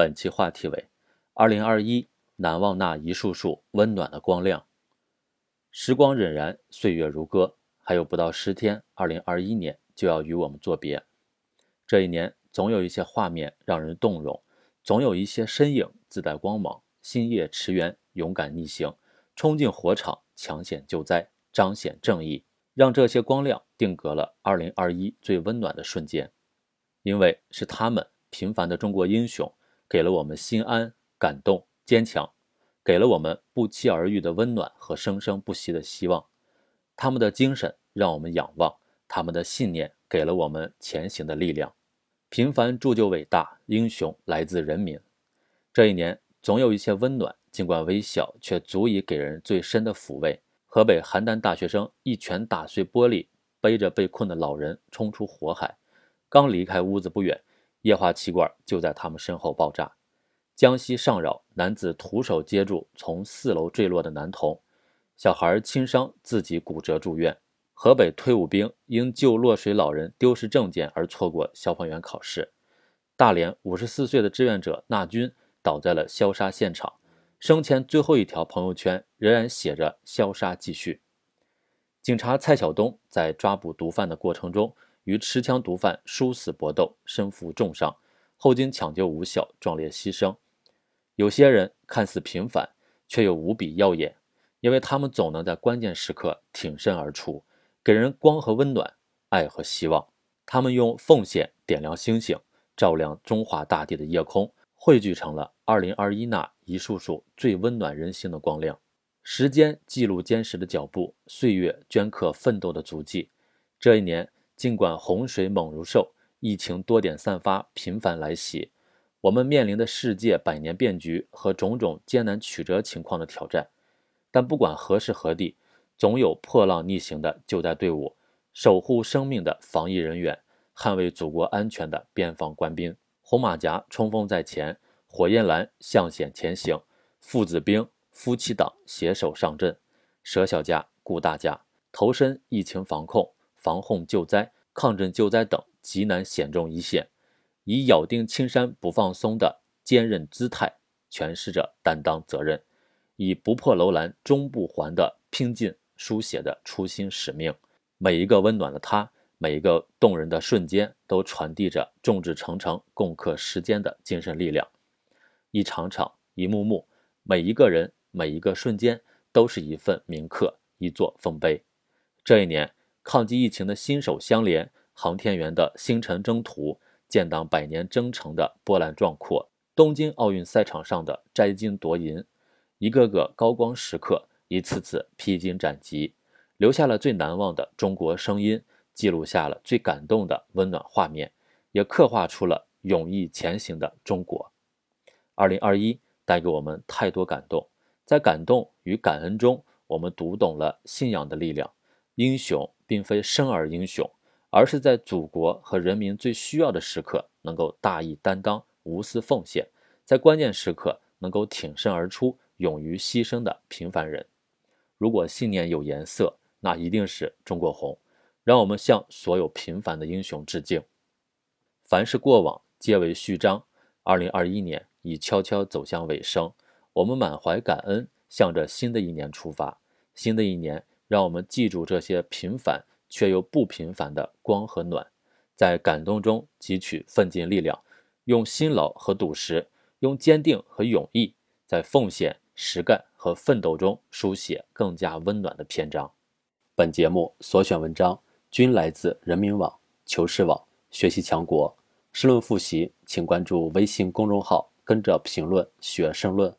本期话题为：二零二一，难忘那一束束温暖的光亮。时光荏苒，岁月如歌，还有不到十天，二零二一年就要与我们作别。这一年，总有一些画面让人动容，总有一些身影自带光芒，星夜驰援，勇敢逆行，冲进火场，抢险救灾，彰显正义，让这些光亮定格了二零二一最温暖的瞬间。因为是他们，平凡的中国英雄。给了我们心安、感动、坚强，给了我们不期而遇的温暖和生生不息的希望。他们的精神让我们仰望，他们的信念给了我们前行的力量。平凡铸就伟大，英雄来自人民。这一年，总有一些温暖，尽管微小，却足以给人最深的抚慰。河北邯郸大学生一拳打碎玻璃，背着被困的老人冲出火海，刚离开屋子不远。液化气罐就在他们身后爆炸。江西上饶男子徒手接住从四楼坠落的男童，小孩轻伤，自己骨折住院。河北退伍兵因救落水老人丢失证件而错过消防员考试。大连五十四岁的志愿者纳军倒在了消杀现场，生前最后一条朋友圈仍然写着“消杀继续”。警察蔡晓东在抓捕毒贩的过程中。与持枪毒贩殊死搏斗，身负重伤，后经抢救无效，壮烈牺牲。有些人看似平凡，却又无比耀眼，因为他们总能在关键时刻挺身而出，给人光和温暖，爱和希望。他们用奉献点亮星星，照亮中华大地的夜空，汇聚成了2021那一束束最温暖人心的光亮。时间记录坚实的脚步，岁月镌刻奋斗的足迹。这一年。尽管洪水猛如兽，疫情多点散发，频繁来袭，我们面临的世界百年变局和种种艰难曲折情况的挑战，但不管何时何地，总有破浪逆行的救灾队伍，守护生命的防疫人员，捍卫祖国安全的边防官兵。红马甲冲锋在前，火焰蓝向险前行，父子兵、夫妻党携手上阵，舍小家顾大家，投身疫情防控。防洪救灾、抗震救灾等极难险重一线，以咬定青山不放松的坚韧姿态诠释着担当责任，以不破楼兰终不还的拼劲书写的初心使命。每一个温暖的他，每一个动人的瞬间，都传递着众志成城、共克时艰的精神力量。一场场、一幕幕，每一个人、每一个瞬间，都是一份铭刻，一座丰碑。这一年。抗击疫情的新手相连，航天员的星辰征途，建党百年征程的波澜壮阔，东京奥运赛场上的摘金夺银，一个个高光时刻，一次次披荆斩棘，留下了最难忘的中国声音，记录下了最感动的温暖画面，也刻画出了勇毅前行的中国。二零二一带给我们太多感动，在感动与感恩中，我们读懂了信仰的力量。英雄并非生而英雄，而是在祖国和人民最需要的时刻能够大义担当、无私奉献，在关键时刻能够挺身而出、勇于牺牲的平凡人。如果信念有颜色，那一定是中国红。让我们向所有平凡的英雄致敬。凡是过往，皆为序章。二零二一年已悄悄走向尾声，我们满怀感恩，向着新的一年出发。新的一年。让我们记住这些平凡却又不平凡的光和暖，在感动中汲取奋进力量，用辛劳和笃实，用坚定和勇毅，在奉献、实干和奋斗中书写更加温暖的篇章。本节目所选文章均来自人民网、求是网、学习强国。申论复习，请关注微信公众号，跟着评论学申论。